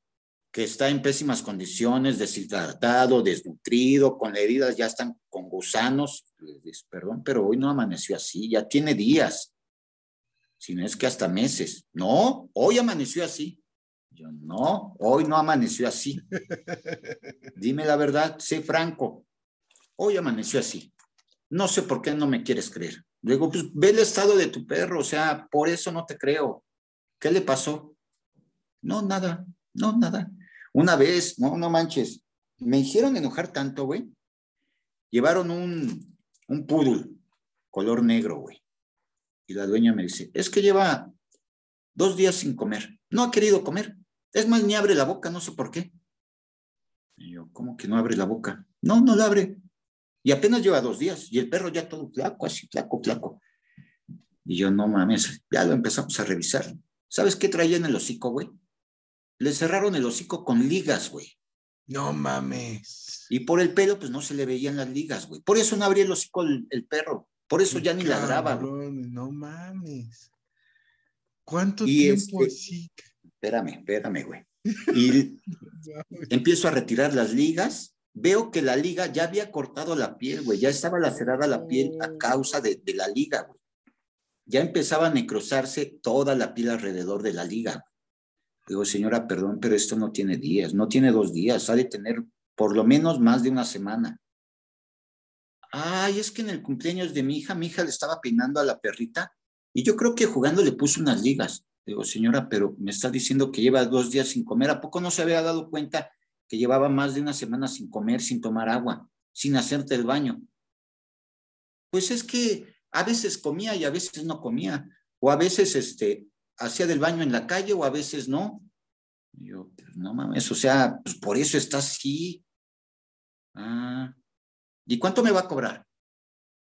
que está en pésimas condiciones, deshidratado, desnutrido, con heridas ya están con gusanos. Perdón, pero hoy no amaneció así, ya tiene días. Si no es que hasta meses. No, hoy amaneció así. Yo no, hoy no amaneció así. Dime la verdad, sé franco. Hoy amaneció así. No sé por qué no me quieres creer. Luego, pues ve el estado de tu perro, o sea, por eso no te creo. ¿Qué le pasó? No, nada, no, nada. Una vez, no, no manches, me hicieron enojar tanto, güey. Llevaron un, un poodle, color negro, güey. Y la dueña me dice, es que lleva dos días sin comer. No ha querido comer. Es más, ni abre la boca, no sé por qué. Y yo, ¿cómo que no abre la boca? No, no la abre. Y apenas lleva dos días y el perro ya todo flaco, así, flaco, flaco. Y yo, no mames, ya lo empezamos a revisar. ¿Sabes qué traía en el hocico, güey? Le cerraron el hocico con ligas, güey. No mames. Y por el pelo, pues no se le veían las ligas, güey. Por eso no abría el hocico el, perro. Por eso ya ni ladraba. No mames. ¿Cuánto tiempo este, así? Espérame, espérame, güey. Y empiezo a retirar las ligas veo que la liga ya había cortado la piel, güey, ya estaba lacerada la piel a causa de, la liga, güey. Ya empezaba a necrosarse toda la piel alrededor de la liga. Digo, señora, perdón, pero esto no tiene días, no tiene dos días, ha de tener por lo menos más de una semana. Ay, es que en el cumpleaños de mi hija, mi hija le estaba peinando a la perrita y yo creo que jugando le puso unas ligas. Digo, señora, pero me está diciendo que lleva dos días sin comer, ¿a poco no se había dado cuenta que llevaba más de una semana sin comer, sin tomar agua, sin hacerte el baño. Pues es que a veces comía y a veces no comía, o a veces este, hacía del baño en la calle o a veces no. Y yo, pues no mames, o sea, pues por eso está así. Ah, ¿y cuánto me va a cobrar?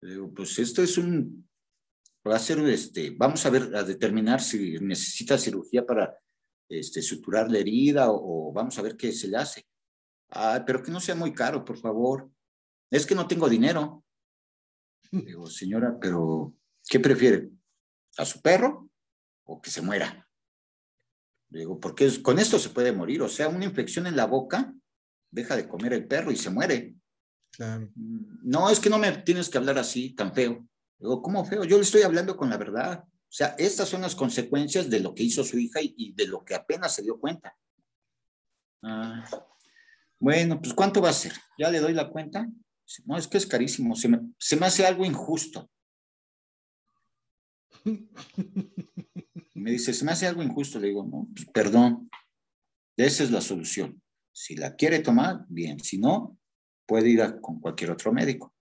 digo, pues esto es un, va a ser, este, vamos a ver, a determinar si necesita cirugía para este, suturar la herida o vamos a ver qué se le hace. Pero que no sea muy caro, por favor. Es que no tengo dinero. Digo, señora, pero ¿qué prefiere? ¿A su perro o que se muera? Digo, porque con esto se puede morir. O sea, una infección en la boca deja de comer el perro y se muere. No, es que no me tienes que hablar así, tan feo. Digo, ¿cómo feo? Yo le estoy hablando con la verdad. O sea, estas son las consecuencias de lo que hizo su hija y, de lo que apenas se dio cuenta. Ah, bueno, pues ¿cuánto va a ser? Ya le doy la cuenta. No, es que es carísimo, se me, se hace algo injusto. me dice, ¿se me hace algo injusto? Le digo, no, pues perdón, esa es la solución. Si la quiere tomar, bien, si no, puede ir con cualquier otro médico.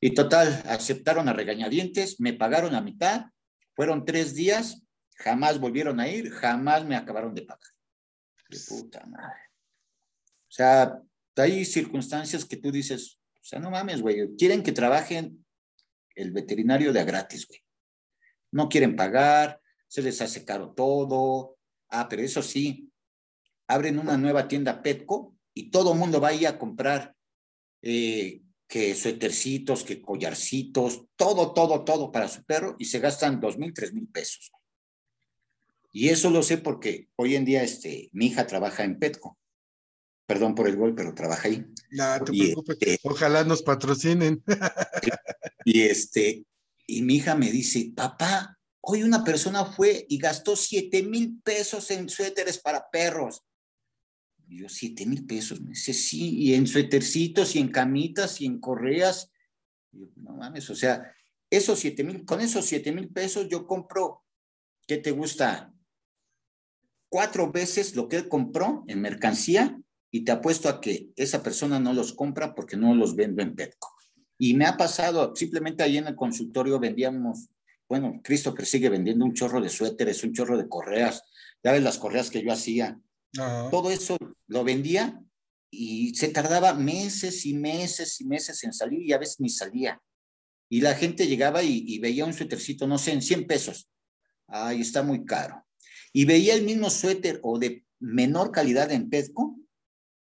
Y total, aceptaron a regañadientes, me pagaron la mitad, fueron tres días, jamás volvieron a ir, jamás me acabaron de pagar. De puta madre. O sea, hay circunstancias que tú dices, o sea, no mames, güey, quieren que trabajen el veterinario de a gratis, güey. No quieren pagar, se les hace caro todo. Ah, pero eso sí, abren una nueva tienda Petco y todo mundo va ahí a comprar eh, que suétercitos, que collarcitos, todo, todo, todo para su perro y se gastan dos mil, tres mil pesos. Y eso lo sé porque hoy en día este, mi hija trabaja en Petco. Perdón por el gol, pero trabaja ahí. No, te preocupes. Este Ojalá nos patrocinen. y este, y mi hija me dice, papá, hoy una persona fue y gastó siete mil pesos en suéteres para perros. Y yo, siete mil pesos. Me dice, sí, y en suétercitos y en camitas y en correas. Y yo, no mames, o sea, esos siete mil, con esos siete mil pesos yo compro, ¿qué te gusta? Cuatro veces lo que él compró en mercancía y te apuesto a que esa persona no los compra porque no los vendo en Petco. Y me ha pasado, simplemente ahí en el consultorio vendíamos, bueno, Christopher sigue vendiendo un chorro de suéteres, un chorro de correas, ya ves las correas que yo hacía. Todo eso lo vendía y se tardaba meses y meses y meses en salir y a veces ni salía. Y la gente llegaba y, y veía un suétercito, no sé, en 100 pesos. Ay, está muy caro. Y veía el mismo suéter o de menor calidad en Petco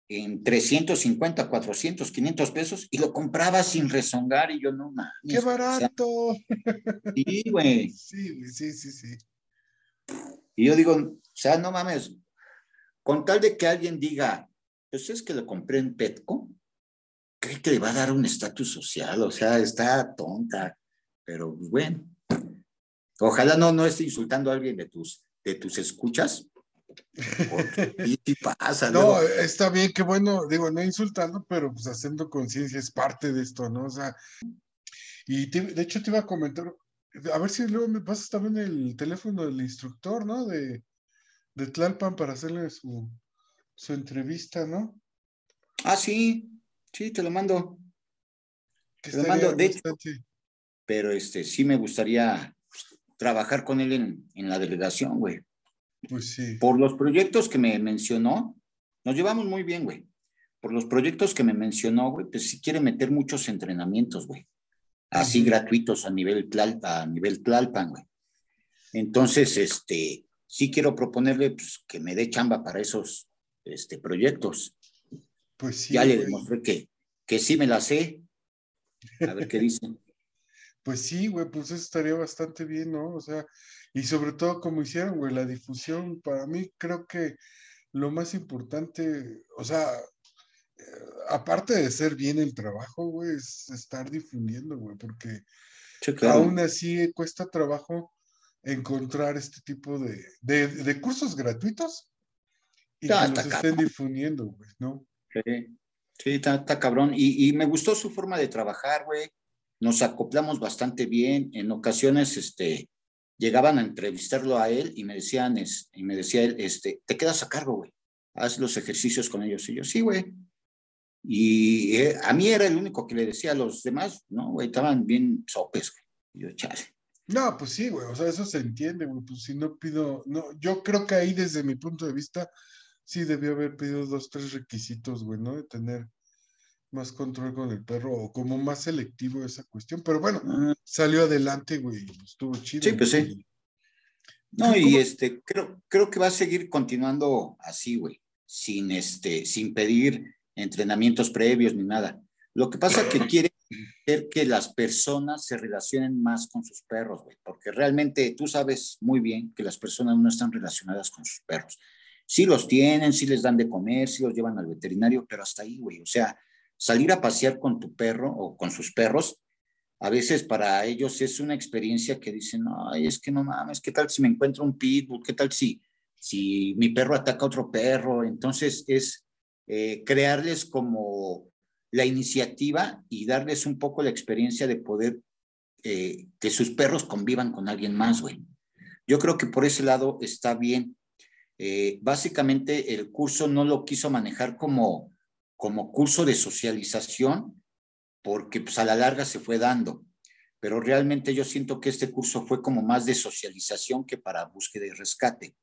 en 350, 400, 500 pesos y lo compraba sin rezongar y yo no mames. ¡Qué barato! sí, güey. Sí, sí, sí, sí. Y yo digo, o sea, no mames, con tal de que alguien diga, pues es que lo compré en Petco, cree que le va a dar un estatus social, o sea, está tonta, pero pues, bueno. Ojalá no, no esté insultando a alguien de tus, de tus escuchas, y pasa, no, está bien, qué bueno, digo, no insultando, pero pues haciendo conciencia es parte de esto, ¿no? O sea, y de hecho te iba a comentar, a ver si luego me pasas también el teléfono del instructor, ¿no? De, de Tlalpan para hacerle su, su entrevista, ¿no? Ah, sí, sí, te lo mando. Te lo mando, de hecho, pero este, sí me gustaría trabajar con él en, en la delegación, güey. Pues sí. Por los proyectos que me mencionó, nos llevamos muy bien, güey. Por los proyectos que me mencionó, güey, pues sí quiere meter muchos entrenamientos, güey. Así gratuitos a nivel, a nivel Tlalpan, güey. Entonces, este, sí quiero proponerle pues, que me dé chamba para esos este, proyectos. Pues sí. Ya le demostré que, que sí me la sé. A ver qué dicen. Pues sí, güey, pues eso estaría bastante bien, ¿no? O sea, y sobre todo como hicieron, güey, la difusión, para mí creo que lo más importante, o sea, eh, aparte de ser bien el trabajo, güey, es estar difundiendo, güey, porque aún así cuesta trabajo encontrar este tipo de, de, cursos gratuitos y que los estén difundiendo, güey, ¿no? Sí, sí está, cabrón. Y, y me gustó su forma de trabajar, güey. Nos acoplamos bastante bien. En ocasiones, este, llegaban a entrevistarlo a él y me decían, y me decía él, este, te quedas a cargo, güey, haz los ejercicios con ellos. Y yo, sí, güey. Y eh, a mí era el único que le decía a los demás, no, güey, estaban bien sopes, güey. Y yo, chale. No, pues sí, güey, o sea, eso se entiende, güey, pues si no pido, no, yo creo que ahí desde mi punto de vista, sí debió haber pedido dos, tres requisitos, güey, ¿no? De tener más control con el perro o como más selectivo esa cuestión. Pero bueno, ah. salió adelante, güey, estuvo chido. Sí, pues sí. No, y este, creo, creo que va a seguir continuando así, güey, sin este, sin pedir entrenamientos previos ni nada. Lo que pasa es que quiere ver que las personas se relacionen más con sus perros, güey, porque realmente tú sabes muy bien que las personas no están relacionadas con sus perros. Sí los tienen, sí les dan de comer, sí los llevan al veterinario, pero hasta ahí, güey. O sea, salir a pasear con tu perro o con sus perros, a veces para ellos es una experiencia que dicen, ay, es que no mames, ¿qué tal si me encuentro un pitbull? ¿Qué tal si, si mi perro ataca a otro perro? Entonces es eh, crearles como la iniciativa y darles un poco la experiencia de poder eh, que sus perros convivan con alguien más, güey. yo creo que por ese lado está bien. Eh, básicamente el curso no lo quiso manejar como, como curso de socialización, porque pues a la larga se fue dando. Pero realmente yo siento que este curso fue como más de socialización que para búsqueda y rescate.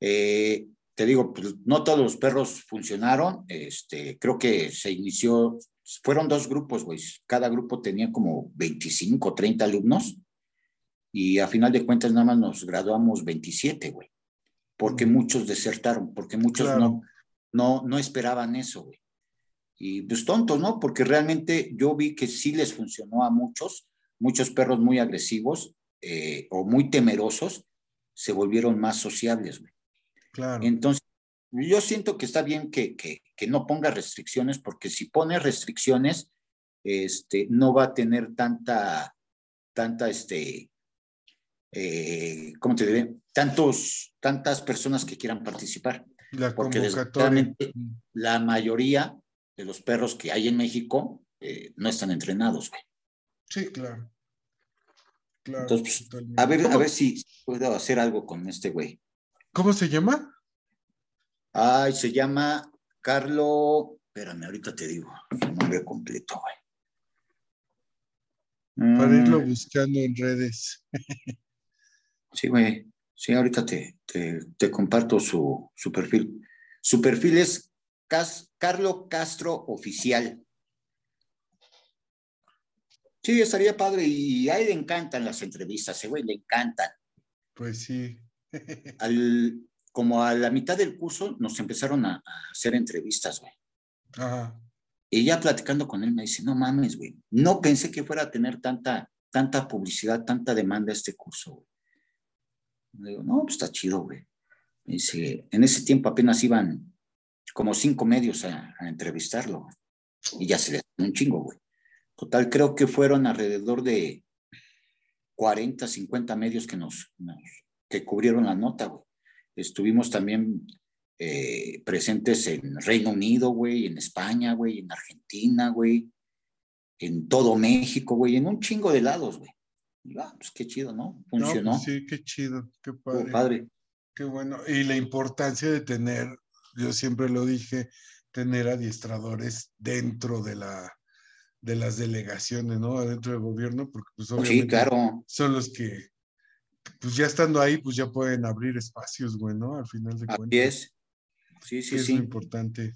Eh, te digo, pues, no todos los perros funcionaron. Este, creo que se inició, fueron dos grupos, güey. Cada grupo tenía como 25, 30 alumnos. Y a final de cuentas nada más nos graduamos 27, güey. Porque muchos desertaron, porque muchos no, no, no esperaban eso, güey. Y pues tontos, ¿no? Porque realmente yo vi que sí les funcionó a muchos, muchos perros muy agresivos eh, o muy temerosos se volvieron más sociables, güey. Claro. Entonces, yo siento que está bien que, que, que, no ponga restricciones, porque si pone restricciones, este, no va a tener tanta, tanta, este, eh, ¿cómo te diré? Tantos, tantas personas que quieran participar. La porque la mayoría de los perros que hay en México eh, no están entrenados, güey. Sí, claro. claro Entonces, pues, a ver, a ver si puedo hacer algo con este güey. ¿Cómo se llama? Ay, se llama Carlo. Espérame, ahorita te digo su nombre completo, güey. Para irlo mm. buscando en redes. sí, güey. Sí, ahorita te, te, comparto su, su, perfil. Su perfil es Carlo Castro Oficial. Sí, estaría padre. Y a él le encantan las entrevistas, ese güey le encantan. Pues sí. Al, como a la mitad del curso nos empezaron a, hacer entrevistas, güey. Ajá. Y ya platicando con él me dice, no mames, güey, no pensé que fuera a tener tanta, tanta publicidad, tanta demanda este curso, güey. Digo, no, pues está chido, güey. Dice, en ese tiempo apenas iban como cinco medios a, entrevistarlo. Y ya se le un chingo, güey. Total, creo que fueron alrededor de 40, 50 medios que nos, que cubrieron la nota, güey. Estuvimos también eh, presentes en Reino Unido, güey, en España, güey, en Argentina, güey, en todo México, güey, en un chingo de lados, güey. Ah, pues qué chido, ¿no? Funcionó. No, pues sí, qué chido, qué padre. padre. Qué bueno. Y la importancia de tener, yo siempre lo dije, tener adiestradores dentro de la de las delegaciones, ¿no? Adentro del gobierno, porque pues obviamente sí, claro. son los que pues ya estando ahí, pues ya pueden abrir espacios, güey, ¿no? Al final de cuentas. Así es. Sí, sí, sí. Es importante.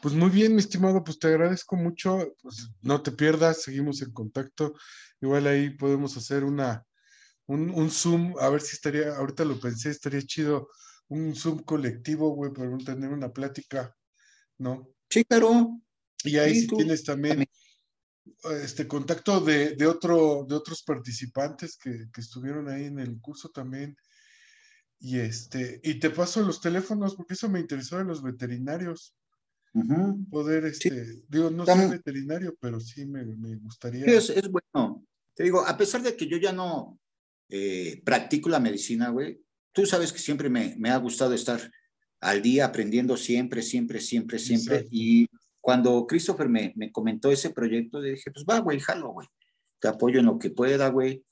Pues muy bien, mi estimado, pues te agradezco mucho. Pues no te pierdas, seguimos en contacto. Igual ahí podemos hacer una, un, un Zoom, a ver si estaría, ahorita lo pensé, estaría chido un Zoom colectivo, güey, para tener una plática, ¿no? Sí, claro. Y ahí si tienes también este contacto de, de, otro, de otros participantes que, que, estuvieron ahí en el curso también. Y este, y te paso los teléfonos, porque eso me interesó de los veterinarios. Poder, este, digo, no soy veterinario, pero sí me, me gustaría. Es, es, bueno. Te digo, a pesar de que yo ya no eh, practico la medicina, güey, tú sabes que siempre me, me, ha gustado estar al día aprendiendo siempre, siempre, siempre, siempre. Y cuando Christopher me, me comentó ese proyecto, le dije, pues va, güey, jalo, güey. Te apoyo en lo que pueda, güey,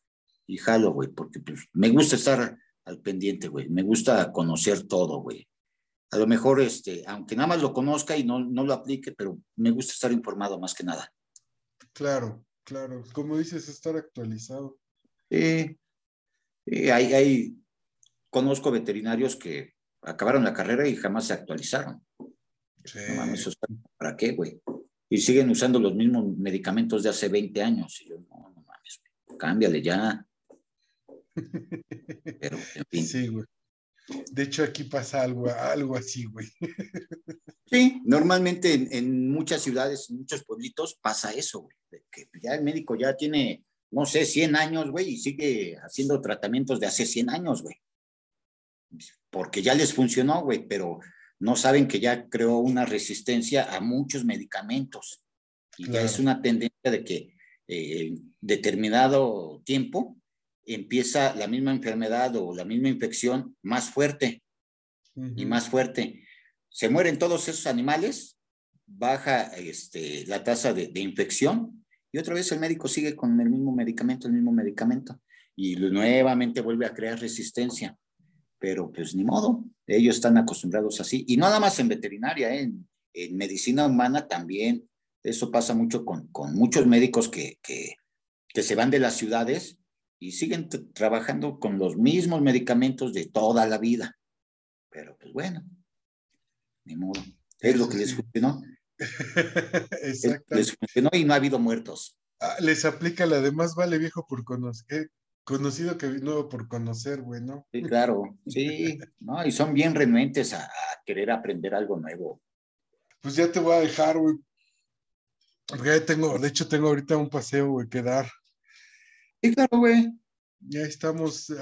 y jalo, güey, porque pues me gusta estar al pendiente, güey. Me gusta conocer todo, güey. A lo mejor, este, aunque nada más lo conozca y no, no lo aplique, pero me gusta estar informado más que nada. Claro, claro. Como dices, estar actualizado. Sí. sí hay, hay, conozco veterinarios que acabaron la carrera y jamás se actualizaron. ¿para qué, güey? Y siguen usando los mismos medicamentos de hace 20 años. Y yo, no, no mames, cámbiale ya. Pero, en fin. Sí, güey. De hecho, aquí pasa algo, algo así, güey. Sí, normalmente en, muchas ciudades, en muchos pueblitos pasa eso, güey. Que ya el médico ya tiene, no sé, 100 años, güey, y sigue haciendo tratamientos de hace 100 años, güey. Porque ya les funcionó, güey, pero no saben que ya creó una resistencia a muchos medicamentos. Y ya es una tendencia de que en eh, determinado tiempo empieza la misma enfermedad o la misma infección más fuerte y más fuerte. Se mueren todos esos animales, baja este, la tasa de, infección y otra vez el médico sigue con el mismo medicamento, el mismo medicamento. y nuevamente vuelve a crear resistencia. Pero pues ni modo, ellos están acostumbrados así. Y no nada más en veterinaria, ¿eh? en, en, medicina humana también. Eso pasa mucho con, con muchos médicos que, que, que, se van de las ciudades y siguen trabajando con los mismos medicamentos de toda la vida. Pero pues bueno, ni modo. Es lo que les funcionó. Les funcionó y no ha habido muertos. Ah, les aplica la de más vale viejo por conocer, conocido que nuevo por conocer, güey, ¿no? Sí, claro, sí, no, y son bien renuentes a, querer aprender algo nuevo. Pues ya te voy a dejar, güey. Porque ya tengo, de hecho, tengo ahorita un paseo, güey, que dar. Sí, claro, güey. Ya estamos, uh,